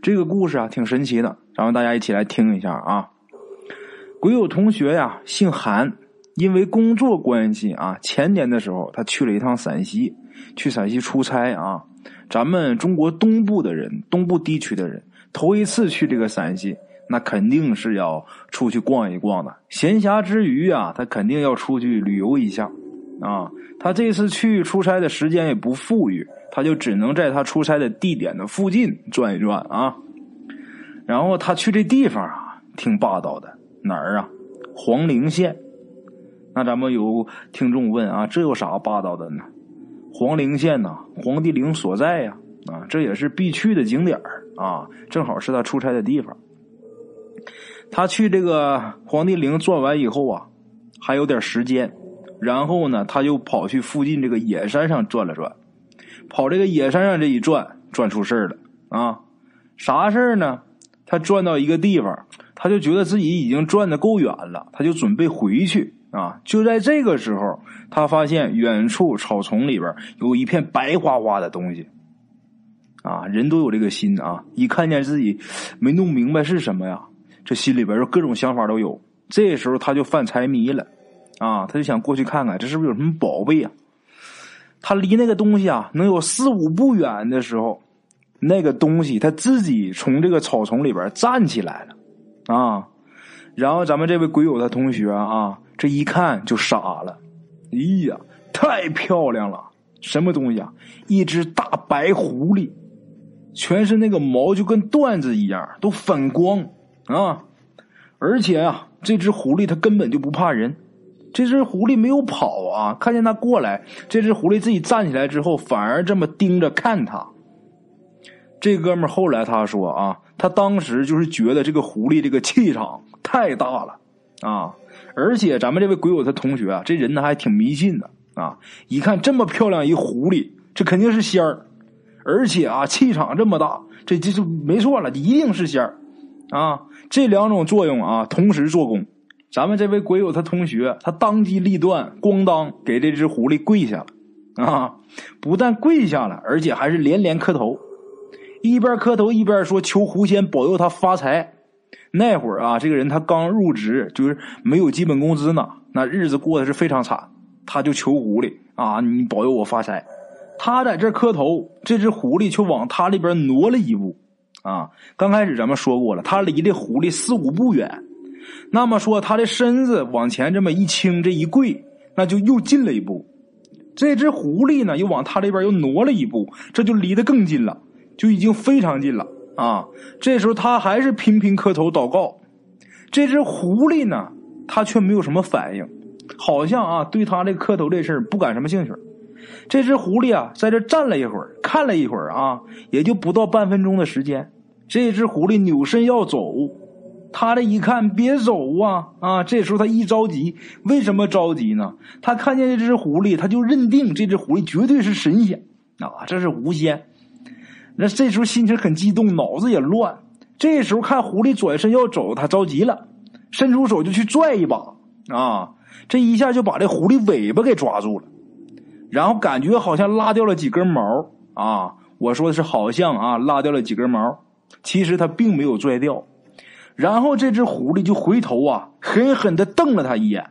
这个故事啊挺神奇的，咱们大家一起来听一下啊。鬼友同学呀，姓韩，因为工作关系啊，前年的时候他去了一趟陕西，去陕西出差啊。咱们中国东部的人，东部地区的人，头一次去这个陕西，那肯定是要出去逛一逛的。闲暇之余啊，他肯定要出去旅游一下啊。他这次去出差的时间也不富裕，他就只能在他出差的地点的附近转一转啊。然后他去这地方啊，挺霸道的。哪儿啊？黄陵县。那咱们有听众问啊，这有啥霸道的呢？黄陵县呐，黄帝陵所在呀，啊，这也是必去的景点啊，正好是他出差的地方。他去这个黄帝陵转完以后啊，还有点时间，然后呢，他就跑去附近这个野山上转了转。跑这个野山上这一转，转出事了啊！啥事呢？他转到一个地方。他就觉得自己已经转的够远了，他就准备回去啊！就在这个时候，他发现远处草丛里边有一片白花花的东西。啊，人都有这个心啊！一看见自己没弄明白是什么呀，这心里边就各种想法都有。这时候他就犯财迷了，啊，他就想过去看看这是不是有什么宝贝啊？他离那个东西啊能有四五步远的时候，那个东西他自己从这个草丛里边站起来了。啊，然后咱们这位鬼友的同学啊，这一看就傻了。哎呀，太漂亮了！什么东西啊？一只大白狐狸，全身那个毛就跟缎子一样，都反光啊！而且啊，这只狐狸它根本就不怕人。这只狐狸没有跑啊，看见他过来，这只狐狸自己站起来之后，反而这么盯着看他。这哥们后来他说啊。他当时就是觉得这个狐狸这个气场太大了啊！而且咱们这位鬼友他同学啊，这人呢还挺迷信的啊！一看这么漂亮一狐狸，这肯定是仙儿，而且啊气场这么大，这这就没错了，一定是仙儿啊！这两种作用啊同时做功，咱们这位鬼友他同学他当机立断，咣当给这只狐狸跪下了啊！不但跪下了，而且还是连连磕头。一边磕头一边说：“求狐仙保佑他发财。”那会儿啊，这个人他刚入职，就是没有基本工资呢，那日子过得是非常惨。他就求狐狸啊：“你保佑我发财。”他在这磕头，这只狐狸却往他那边挪了一步。啊，刚开始咱们说过了，他离这狐狸四五步远。那么说，他的身子往前这么一倾，这一跪，那就又近了一步。这只狐狸呢，又往他这边又挪了一步，这就离得更近了。就已经非常近了啊！这时候他还是频频磕头祷告，这只狐狸呢，他却没有什么反应，好像啊对他这磕头这事儿不感什么兴趣。这只狐狸啊在这站了一会儿，看了一会儿啊，也就不到半分钟的时间。这只狐狸扭身要走，他这一看别走啊啊！这时候他一着急，为什么着急呢？他看见这只狐狸，他就认定这只狐狸绝对是神仙啊，这是狐仙。那这时候心情很激动，脑子也乱。这时候看狐狸转身要走，他着急了，伸出手就去拽一把啊！这一下就把这狐狸尾巴给抓住了，然后感觉好像拉掉了几根毛啊！我说的是好像啊，拉掉了几根毛，其实他并没有拽掉。然后这只狐狸就回头啊，狠狠的瞪了他一眼。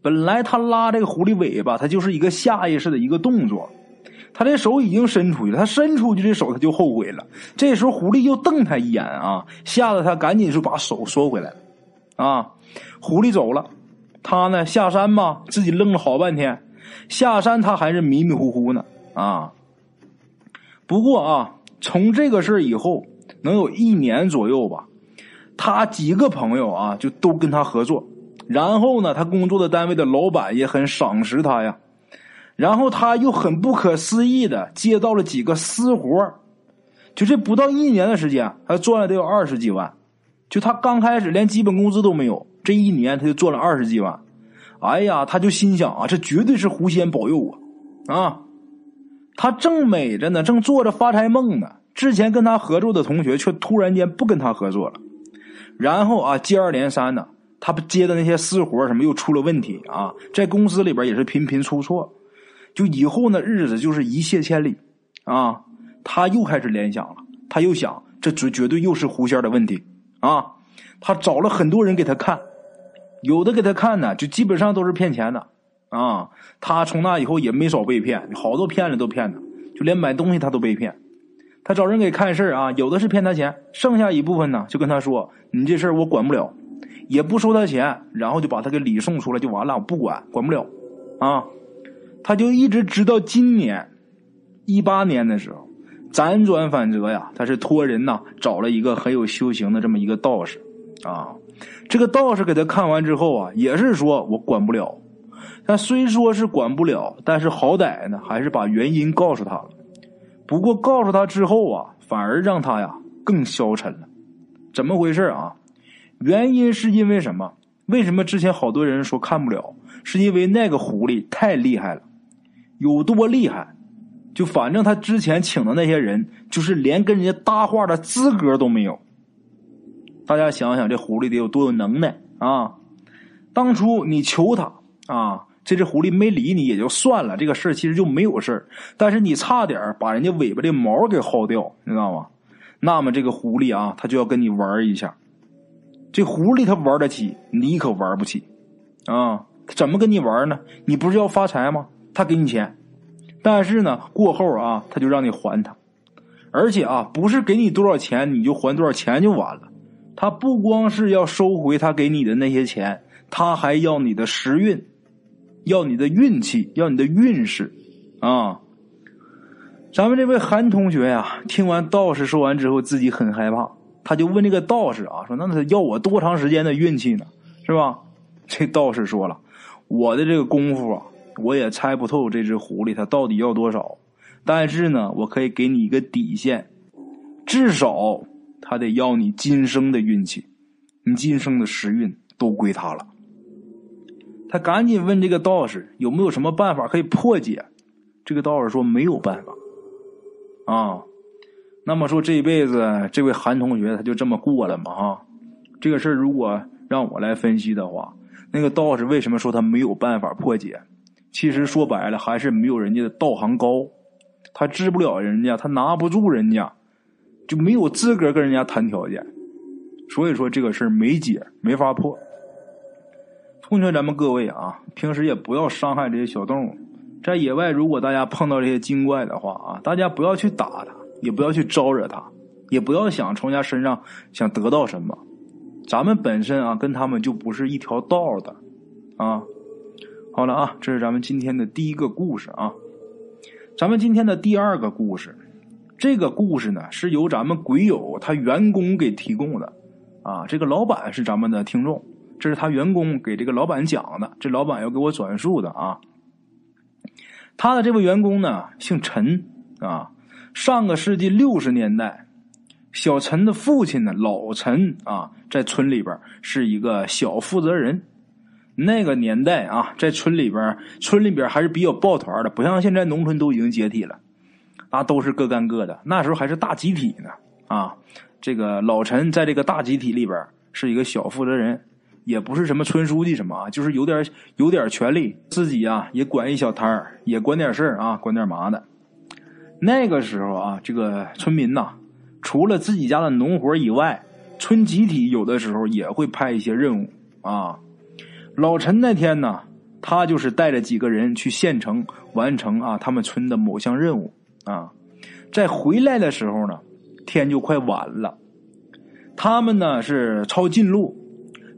本来他拉这个狐狸尾巴，他就是一个下意识的一个动作。他这手已经伸出去了，他伸出去这手他就后悔了。这时候狐狸又瞪他一眼啊，吓得他赶紧就把手缩回来了。啊，狐狸走了，他呢下山嘛，自己愣了好半天。下山他还是迷迷糊糊呢啊。不过啊，从这个事以后，能有一年左右吧，他几个朋友啊就都跟他合作，然后呢，他工作的单位的老板也很赏识他呀。然后他又很不可思议的接到了几个私活就这不到一年的时间，他赚了得有二十几万。就他刚开始连基本工资都没有，这一年他就赚了二十几万。哎呀，他就心想啊，这绝对是狐仙保佑我啊！他正美着呢，正做着发财梦呢。之前跟他合作的同学却突然间不跟他合作了，然后啊，接二连三的，他接的那些私活什么又出了问题啊，在公司里边也是频频出错。就以后呢，日子就是一泻千里，啊，他又开始联想了，他又想这绝绝对又是狐仙的问题啊！他找了很多人给他看，有的给他看呢，就基本上都是骗钱的啊。他从那以后也没少被骗，好多骗子都骗他，就连买东西他都被骗。他找人给看事啊，有的是骗他钱，剩下一部分呢就跟他说：“你这事儿我管不了，也不收他钱。”然后就把他给礼送出来就完了，我不管，管不了啊。他就一直直到今年一八年的时候。辗转反侧呀，他是托人呐找了一个很有修行的这么一个道士，啊，这个道士给他看完之后啊，也是说我管不了，但虽说是管不了，但是好歹呢还是把原因告诉他了。不过告诉他之后啊，反而让他呀更消沉了。怎么回事啊？原因是因为什么？为什么之前好多人说看不了？是因为那个狐狸太厉害了，有多厉害？就反正他之前请的那些人，就是连跟人家搭话的资格都没有。大家想想，这狐狸得有多有能耐啊！当初你求他啊，这只狐狸没理你也就算了，这个事儿其实就没有事儿。但是你差点把人家尾巴的毛给薅掉，你知道吗？那么这个狐狸啊，他就要跟你玩一下。这狐狸他玩得起，你可玩不起啊！怎么跟你玩呢？你不是要发财吗？他给你钱。但是呢，过后啊，他就让你还他，而且啊，不是给你多少钱你就还多少钱就完了，他不光是要收回他给你的那些钱，他还要你的时运，要你的运气，要你的运势，啊！咱们这位韩同学呀，听完道士说完之后，自己很害怕，他就问这个道士啊，说那他要我多长时间的运气呢？是吧？这道士说了，我的这个功夫啊。我也猜不透这只狐狸它到底要多少，但是呢，我可以给你一个底线，至少他得要你今生的运气，你今生的时运都归他了。他赶紧问这个道士有没有什么办法可以破解，这个道士说没有办法。啊，那么说这一辈子这位韩同学他就这么过了吗？哈，这个事如果让我来分析的话，那个道士为什么说他没有办法破解？其实说白了，还是没有人家的道行高，他治不了人家，他拿不住人家，就没有资格跟人家谈条件。所以说这个事儿没解，没法破。奉劝咱们各位啊，平时也不要伤害这些小动物。在野外，如果大家碰到这些精怪的话啊，大家不要去打它，也不要去招惹它，也不要想从人家身上想得到什么。咱们本身啊，跟他们就不是一条道的啊。好了啊，这是咱们今天的第一个故事啊。咱们今天的第二个故事，这个故事呢是由咱们鬼友他员工给提供的啊。这个老板是咱们的听众，这是他员工给这个老板讲的，这老板要给我转述的啊。他的这位员工呢姓陈啊，上个世纪六十年代，小陈的父亲呢老陈啊，在村里边是一个小负责人。那个年代啊，在村里边，村里边还是比较抱团的，不像现在农村都已经解体了，那都是各干各的。那时候还是大集体呢啊！这个老陈在这个大集体里边是一个小负责人，也不是什么村书记什么啊，就是有点有点权利，自己啊也管一小摊儿，也管点事儿啊，管点麻的。那个时候啊，这个村民呐，除了自己家的农活以外，村集体有的时候也会派一些任务啊。老陈那天呢，他就是带着几个人去县城完成啊他们村的某项任务啊，在回来的时候呢，天就快晚了。他们呢是抄近路，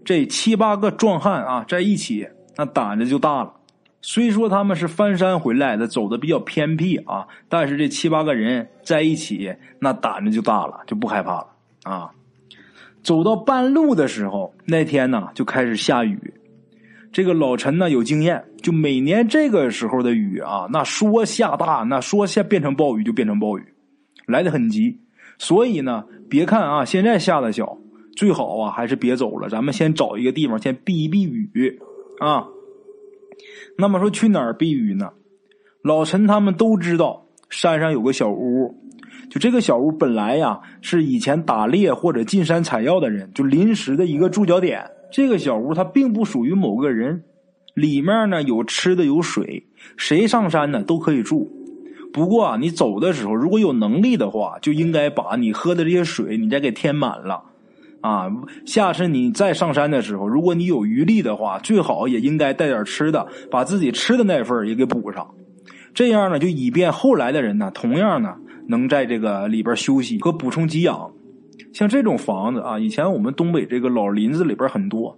这七八个壮汉啊在一起，那胆子就大了。虽说他们是翻山回来的，走的比较偏僻啊，但是这七八个人在一起，那胆子就大了，就不害怕了啊。走到半路的时候，那天呢就开始下雨。这个老陈呢有经验，就每年这个时候的雨啊，那说下大，那说下变成暴雨就变成暴雨，来的很急。所以呢，别看啊现在下的小，最好啊还是别走了，咱们先找一个地方先避一避雨啊。那么说去哪儿避雨呢？老陈他们都知道山上有个小屋，就这个小屋本来呀是以前打猎或者进山采药的人就临时的一个驻脚点。这个小屋它并不属于某个人，里面呢有吃的有水，谁上山呢都可以住。不过啊，你走的时候如果有能力的话，就应该把你喝的这些水你再给填满了。啊，下次你再上山的时候，如果你有余力的话，最好也应该带点吃的，把自己吃的那份也给补上。这样呢，就以便后来的人呢，同样呢，能在这个里边休息和补充给养。像这种房子啊，以前我们东北这个老林子里边很多。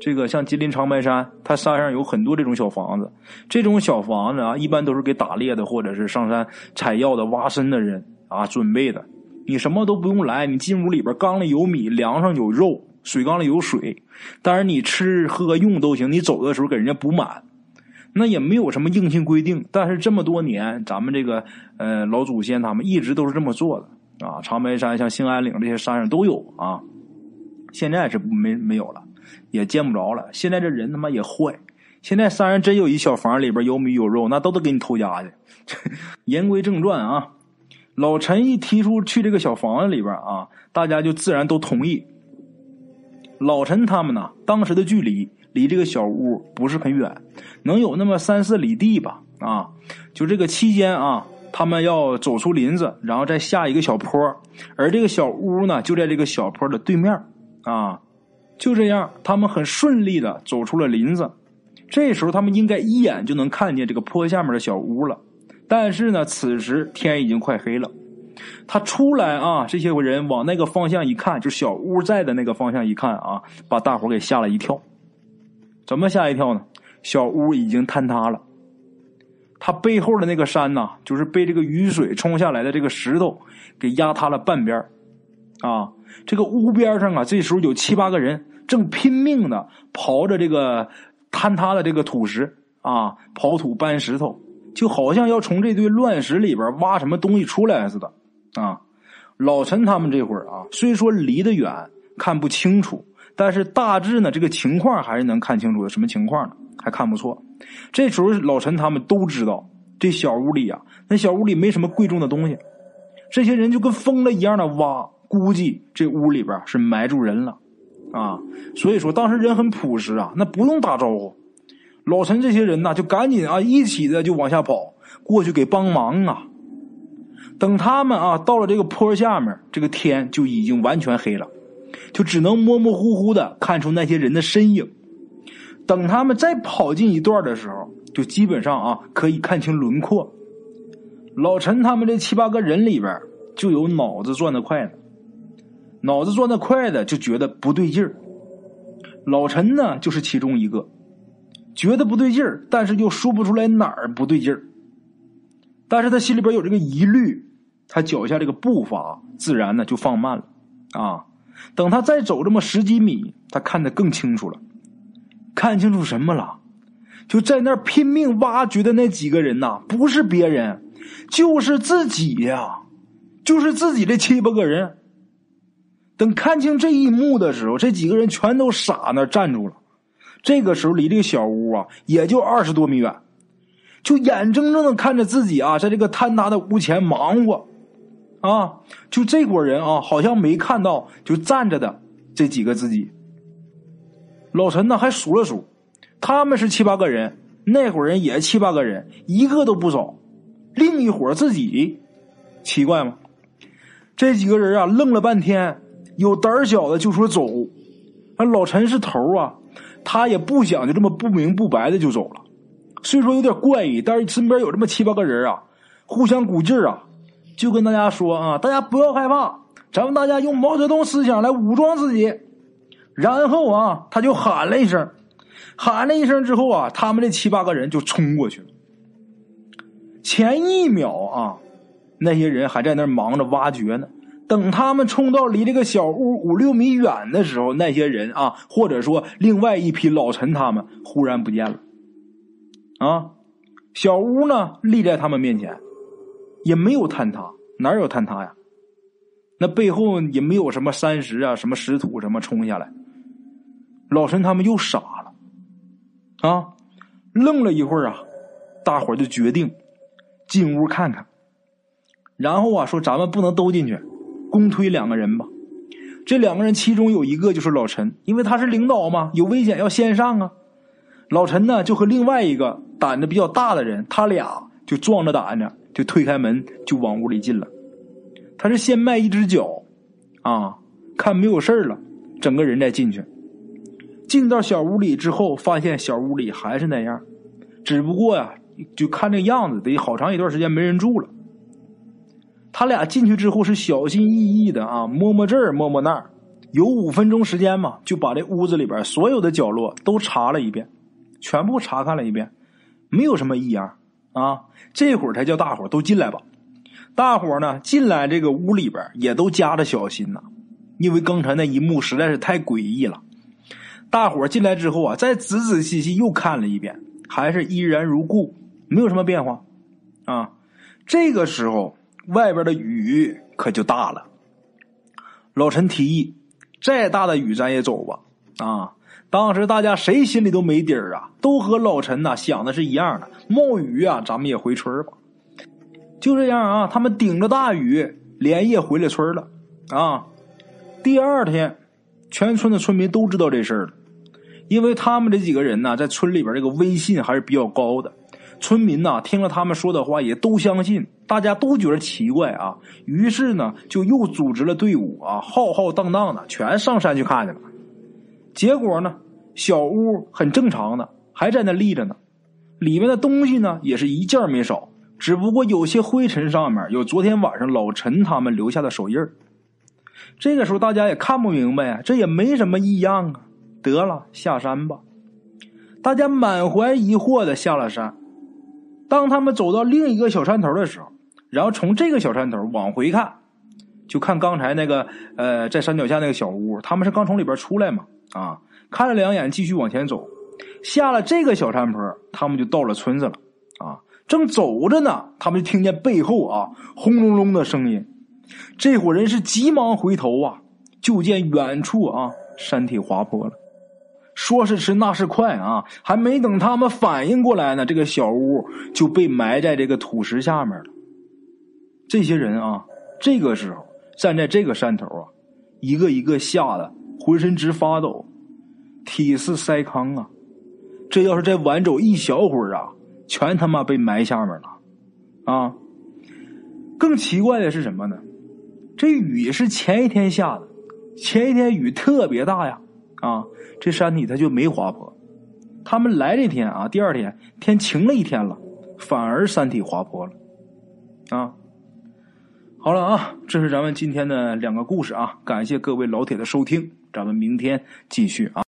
这个像吉林长白山，它山上有很多这种小房子。这种小房子啊，一般都是给打猎的或者是上山采药的、挖参的人啊准备的。你什么都不用来，你进屋里边，缸里有米，粮上有肉，水缸里有水，但是你吃喝用都行。你走的时候给人家补满，那也没有什么硬性规定。但是这么多年，咱们这个呃老祖先他们一直都是这么做的啊。长白山、像兴安岭这些山上都有啊，现在是没没有了，也见不着了。现在这人他妈也坏，现在山上真有一小房里边有米有肉，那都得给你偷家去。言归正传啊。老陈一提出去这个小房子里边啊，大家就自然都同意。老陈他们呢，当时的距离离这个小屋不是很远，能有那么三四里地吧？啊，就这个期间啊，他们要走出林子，然后再下一个小坡，而这个小屋呢，就在这个小坡的对面啊。就这样，他们很顺利的走出了林子。这时候，他们应该一眼就能看见这个坡下面的小屋了。但是呢，此时天已经快黑了。他出来啊，这些人往那个方向一看，就小屋在的那个方向一看啊，把大伙给吓了一跳。怎么吓一跳呢？小屋已经坍塌了，他背后的那个山呐，就是被这个雨水冲下来的这个石头给压塌了半边啊，这个屋边上啊，这时候有七八个人正拼命的刨着这个坍塌的这个土石啊，刨土搬石头。就好像要从这堆乱石里边挖什么东西出来似的，啊！老陈他们这会儿啊，虽说离得远看不清楚，但是大致呢，这个情况还是能看清楚的。什么情况呢？还看不错。这时候老陈他们都知道，这小屋里啊，那小屋里没什么贵重的东西。这些人就跟疯了一样的挖，估计这屋里边是埋住人了，啊！所以说当时人很朴实啊，那不用打招呼。老陈这些人呐，就赶紧啊，一起的就往下跑，过去给帮忙啊。等他们啊到了这个坡下面，这个天就已经完全黑了，就只能模模糊糊的看出那些人的身影。等他们再跑进一段的时候，就基本上啊可以看清轮廓。老陈他们这七八个人里边，就有脑子转得快的，脑子转得快的就觉得不对劲儿。老陈呢，就是其中一个。觉得不对劲儿，但是又说不出来哪儿不对劲儿。但是他心里边有这个疑虑，他脚下这个步伐自然呢就放慢了。啊，等他再走这么十几米，他看得更清楚了。看清楚什么了？就在那儿拼命挖掘的那几个人呐，不是别人，就是自己呀，就是自己这七八个人。等看清这一幕的时候，这几个人全都傻那站住了。这个时候，离这个小屋啊，也就二十多米远，就眼睁睁的看着自己啊，在这个坍塌的屋前忙活，啊，就这伙人啊，好像没看到就站着的这几个自己。老陈呢，还数了数，他们是七八个人，那伙人也七八个人，一个都不少。另一伙自己，奇怪吗？这几个人啊，愣了半天，有胆小的就说走，那老陈是头啊。他也不想就这么不明不白的就走了，虽说有点怪异，但是身边有这么七八个人啊，互相鼓劲儿啊，就跟大家说啊，大家不要害怕，咱们大家用毛泽东思想来武装自己。然后啊，他就喊了一声，喊了一声之后啊，他们这七八个人就冲过去了。前一秒啊，那些人还在那忙着挖掘呢。等他们冲到离这个小屋五六米远的时候，那些人啊，或者说另外一批老陈，他们忽然不见了。啊，小屋呢立在他们面前，也没有坍塌，哪有坍塌呀？那背后也没有什么山石啊，什么石土什么冲下来。老陈他们又傻了，啊，愣了一会儿啊，大伙儿就决定进屋看看，然后啊说咱们不能都进去。公推两个人吧，这两个人其中有一个就是老陈，因为他是领导嘛，有危险要先上啊。老陈呢就和另外一个胆子比较大的人，他俩就壮着胆子就推开门就往屋里进了。他是先迈一只脚，啊，看没有事了，整个人再进去。进到小屋里之后，发现小屋里还是那样，只不过呀，就看这样子，得好长一段时间没人住了。他俩进去之后是小心翼翼的啊，摸摸这儿摸摸那儿，有五分钟时间嘛，就把这屋子里边所有的角落都查了一遍，全部查看了一遍，没有什么异样啊。这会儿才叫大伙都进来吧。大伙呢进来这个屋里边也都加着小心呐，因为刚才那一幕实在是太诡异了。大伙进来之后啊，再仔仔细细又看了一遍，还是依然如故，没有什么变化啊。这个时候，外边的雨可就大了。老陈提议：“再大的雨咱也走吧。”啊，当时大家谁心里都没底儿啊，都和老陈呐想的是一样的。冒雨啊，咱们也回村吧。就这样啊，他们顶着大雨连夜回了村了。啊，第二天，全村的村民都知道这事儿了。因为他们这几个人呢，在村里边这个威信还是比较高的，村民呢听了他们说的话也都相信，大家都觉得奇怪啊，于是呢就又组织了队伍啊，浩浩荡荡的全上山去看去了。结果呢，小屋很正常的还在那立着呢，里面的东西呢也是一件没少，只不过有些灰尘上面有昨天晚上老陈他们留下的手印这个时候大家也看不明白呀，这也没什么异样啊。得了，下山吧！大家满怀疑惑的下了山。当他们走到另一个小山头的时候，然后从这个小山头往回看，就看刚才那个呃，在山脚下那个小屋。他们是刚从里边出来嘛？啊，看了两眼，继续往前走。下了这个小山坡，他们就到了村子了。啊，正走着呢，他们就听见背后啊轰隆隆的声音。这伙人是急忙回头啊，就见远处啊山体滑坡了。说是迟，那是快啊！还没等他们反应过来呢，这个小屋就被埋在这个土石下面了。这些人啊，这个时候站在这个山头啊，一个一个吓得浑身直发抖，体似筛糠啊！这要是再晚走一小会儿啊，全他妈被埋下面了啊！更奇怪的是什么呢？这雨是前一天下的，前一天雨特别大呀。啊，这山体它就没滑坡。他们来这天啊，第二天天晴了一天了，反而山体滑坡了。啊，好了啊，这是咱们今天的两个故事啊，感谢各位老铁的收听，咱们明天继续啊。